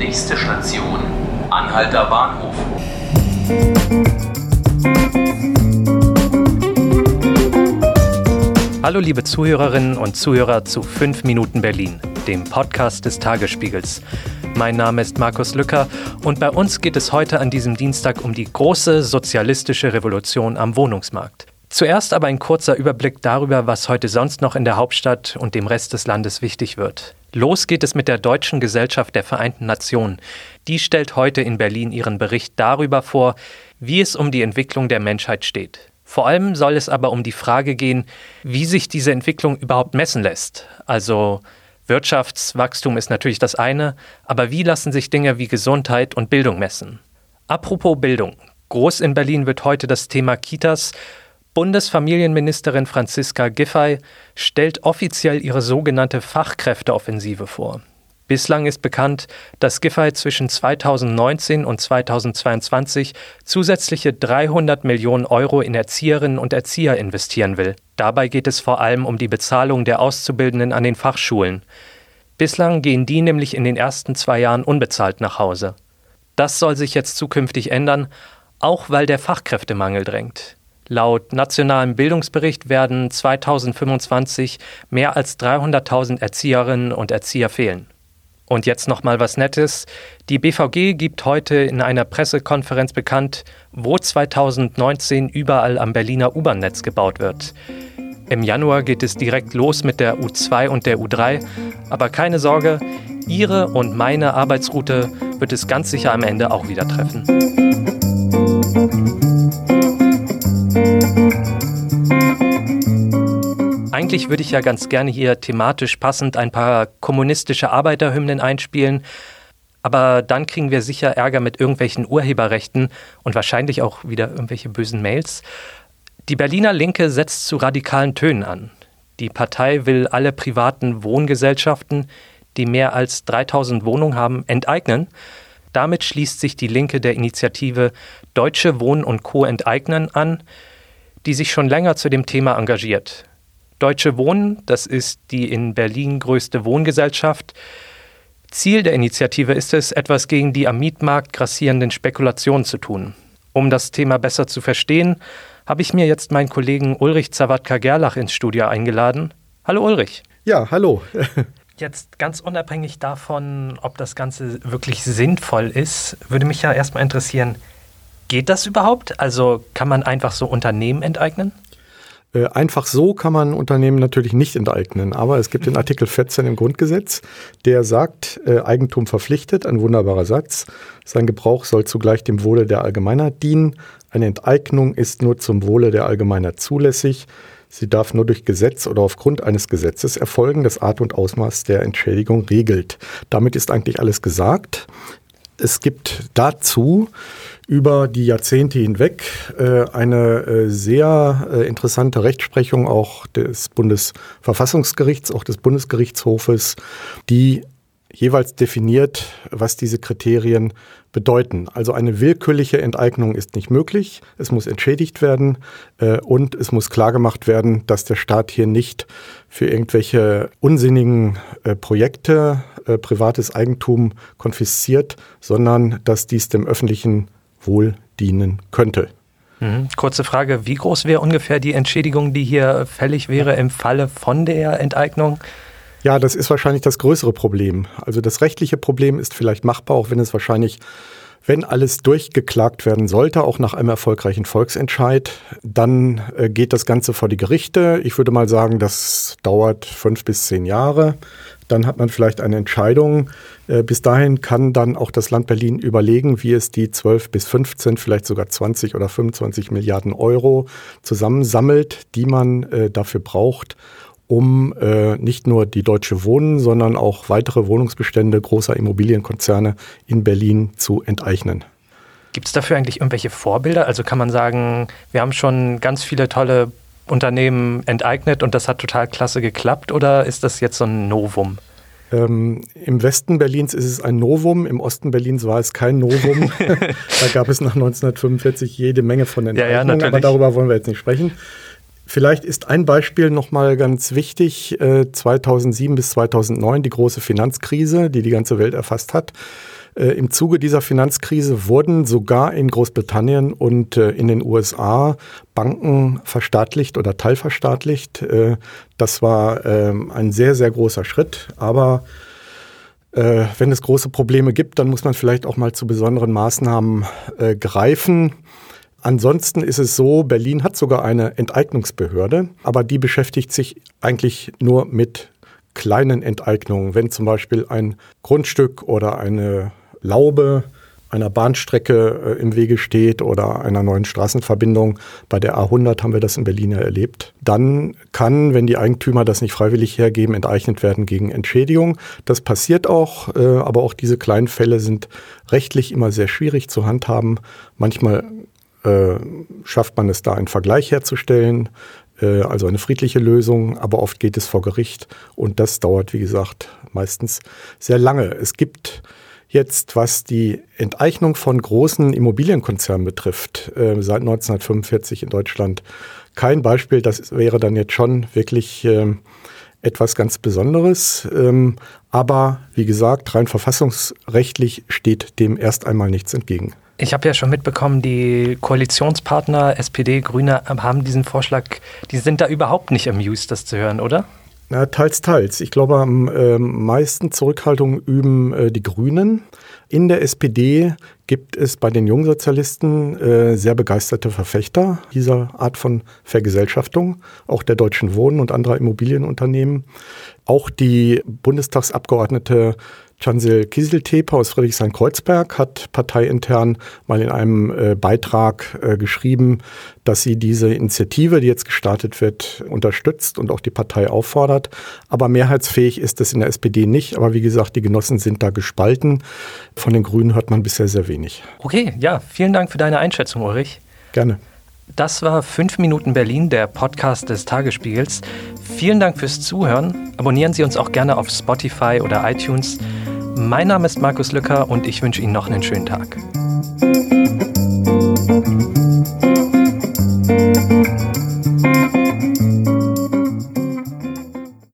Nächste Station, Anhalter Bahnhof. Hallo liebe Zuhörerinnen und Zuhörer zu 5 Minuten Berlin, dem Podcast des Tagesspiegels. Mein Name ist Markus Lücker und bei uns geht es heute an diesem Dienstag um die große sozialistische Revolution am Wohnungsmarkt. Zuerst aber ein kurzer Überblick darüber, was heute sonst noch in der Hauptstadt und dem Rest des Landes wichtig wird. Los geht es mit der Deutschen Gesellschaft der Vereinten Nationen. Die stellt heute in Berlin ihren Bericht darüber vor, wie es um die Entwicklung der Menschheit steht. Vor allem soll es aber um die Frage gehen, wie sich diese Entwicklung überhaupt messen lässt. Also Wirtschaftswachstum ist natürlich das eine, aber wie lassen sich Dinge wie Gesundheit und Bildung messen? Apropos Bildung. Groß in Berlin wird heute das Thema Kitas Bundesfamilienministerin Franziska Giffey stellt offiziell ihre sogenannte Fachkräfteoffensive vor. Bislang ist bekannt, dass Giffey zwischen 2019 und 2022 zusätzliche 300 Millionen Euro in Erzieherinnen und Erzieher investieren will. Dabei geht es vor allem um die Bezahlung der Auszubildenden an den Fachschulen. Bislang gehen die nämlich in den ersten zwei Jahren unbezahlt nach Hause. Das soll sich jetzt zukünftig ändern, auch weil der Fachkräftemangel drängt. Laut nationalem Bildungsbericht werden 2025 mehr als 300.000 Erzieherinnen und Erzieher fehlen. Und jetzt noch mal was Nettes. Die BVG gibt heute in einer Pressekonferenz bekannt, wo 2019 überall am Berliner U-Bahn-Netz gebaut wird. Im Januar geht es direkt los mit der U2 und der U3. Aber keine Sorge, Ihre und meine Arbeitsroute wird es ganz sicher am Ende auch wieder treffen. Eigentlich würde ich ja ganz gerne hier thematisch passend ein paar kommunistische Arbeiterhymnen einspielen, aber dann kriegen wir sicher Ärger mit irgendwelchen Urheberrechten und wahrscheinlich auch wieder irgendwelche bösen Mails. Die Berliner Linke setzt zu radikalen Tönen an. Die Partei will alle privaten Wohngesellschaften, die mehr als 3000 Wohnungen haben, enteignen. Damit schließt sich die Linke der Initiative Deutsche Wohnen und Co. enteignen an, die sich schon länger zu dem Thema engagiert. Deutsche Wohnen, das ist die in Berlin größte Wohngesellschaft. Ziel der Initiative ist es, etwas gegen die am Mietmarkt grassierenden Spekulationen zu tun. Um das Thema besser zu verstehen, habe ich mir jetzt meinen Kollegen Ulrich Zawadka-Gerlach ins Studio eingeladen. Hallo Ulrich. Ja, hallo. Jetzt ganz unabhängig davon, ob das Ganze wirklich sinnvoll ist, würde mich ja erstmal interessieren, Geht das überhaupt? Also kann man einfach so Unternehmen enteignen? Äh, einfach so kann man Unternehmen natürlich nicht enteignen, aber es gibt den Artikel 14 im Grundgesetz, der sagt, äh, Eigentum verpflichtet, ein wunderbarer Satz. Sein Gebrauch soll zugleich dem Wohle der Allgemeinheit dienen. Eine Enteignung ist nur zum Wohle der Allgemeinheit zulässig. Sie darf nur durch Gesetz oder aufgrund eines Gesetzes erfolgen, das Art und Ausmaß der Entschädigung regelt. Damit ist eigentlich alles gesagt. Es gibt dazu über die Jahrzehnte hinweg äh, eine äh, sehr äh, interessante Rechtsprechung auch des Bundesverfassungsgerichts, auch des Bundesgerichtshofes, die jeweils definiert, was diese Kriterien bedeuten. Also eine willkürliche Enteignung ist nicht möglich, es muss entschädigt werden äh, und es muss klargemacht werden, dass der Staat hier nicht für irgendwelche unsinnigen äh, Projekte äh, privates Eigentum konfisziert, sondern dass dies dem öffentlichen wohl dienen könnte. Mhm. Kurze Frage, wie groß wäre ungefähr die Entschädigung, die hier fällig wäre im Falle von der Enteignung? Ja, das ist wahrscheinlich das größere Problem. Also das rechtliche Problem ist vielleicht machbar, auch wenn es wahrscheinlich, wenn alles durchgeklagt werden sollte, auch nach einem erfolgreichen Volksentscheid, dann äh, geht das Ganze vor die Gerichte. Ich würde mal sagen, das dauert fünf bis zehn Jahre. Dann hat man vielleicht eine Entscheidung. Äh, bis dahin kann dann auch das Land Berlin überlegen, wie es die 12 bis 15, vielleicht sogar 20 oder 25 Milliarden Euro zusammensammelt, die man äh, dafür braucht, um äh, nicht nur die Deutsche Wohnen, sondern auch weitere Wohnungsbestände großer Immobilienkonzerne in Berlin zu enteignen. Gibt es dafür eigentlich irgendwelche Vorbilder? Also kann man sagen, wir haben schon ganz viele tolle Unternehmen enteignet und das hat total klasse geklappt oder ist das jetzt so ein Novum? Ähm, Im Westen Berlins ist es ein Novum, im Osten Berlins war es kein Novum. da gab es nach 1945 jede Menge von Enteignungen, ja, ja, aber darüber wollen wir jetzt nicht sprechen. Vielleicht ist ein Beispiel nochmal ganz wichtig. 2007 äh, bis 2009 die große Finanzkrise, die die ganze Welt erfasst hat. Äh, Im Zuge dieser Finanzkrise wurden sogar in Großbritannien und äh, in den USA Banken verstaatlicht oder teilverstaatlicht. Das war ähm, ein sehr, sehr großer Schritt. Aber wenn es große Probleme gibt, dann muss man vielleicht auch mal zu besonderen Maßnahmen greifen. Ansonsten ist es so, Berlin hat sogar eine Enteignungsbehörde, aber die beschäftigt sich eigentlich nur mit kleinen Enteignungen. Wenn zum Beispiel ein Grundstück oder eine Laube einer Bahnstrecke äh, im Wege steht oder einer neuen Straßenverbindung. Bei der A100 haben wir das in Berlin ja erlebt. Dann kann, wenn die Eigentümer das nicht freiwillig hergeben, enteignet werden gegen Entschädigung. Das passiert auch, äh, aber auch diese kleinen Fälle sind rechtlich immer sehr schwierig zu handhaben. Manchmal äh, schafft man es da, einen Vergleich herzustellen, äh, also eine friedliche Lösung, aber oft geht es vor Gericht und das dauert, wie gesagt, meistens sehr lange. Es gibt jetzt, was die Enteignung von großen Immobilienkonzernen betrifft, äh, seit 1945 in Deutschland kein Beispiel. Das wäre dann jetzt schon wirklich äh, etwas ganz Besonderes. Ähm, aber wie gesagt, rein verfassungsrechtlich steht dem erst einmal nichts entgegen. Ich habe ja schon mitbekommen, die Koalitionspartner SPD, Grüne haben diesen Vorschlag, die sind da überhaupt nicht amused, das zu hören, oder? Na, teils, teils. Ich glaube, am äh, meisten Zurückhaltung üben äh, die Grünen. In der SPD gibt es bei den Jungsozialisten äh, sehr begeisterte Verfechter dieser Art von Vergesellschaftung, auch der Deutschen Wohnen und anderer Immobilienunternehmen. Auch die Bundestagsabgeordnete Chancel Kieseltepe aus Friedrichshain-Kreuzberg hat parteiintern mal in einem äh, Beitrag äh, geschrieben, dass sie diese Initiative, die jetzt gestartet wird, unterstützt und auch die Partei auffordert. Aber mehrheitsfähig ist es in der SPD nicht. Aber wie gesagt, die Genossen sind da gespalten. Von den Grünen hört man bisher sehr wenig. Okay, ja, vielen Dank für deine Einschätzung, Ulrich. Gerne. Das war 5 Minuten Berlin, der Podcast des Tagesspiegels. Vielen Dank fürs Zuhören. Abonnieren Sie uns auch gerne auf Spotify oder iTunes. Mein Name ist Markus Lücker und ich wünsche Ihnen noch einen schönen Tag.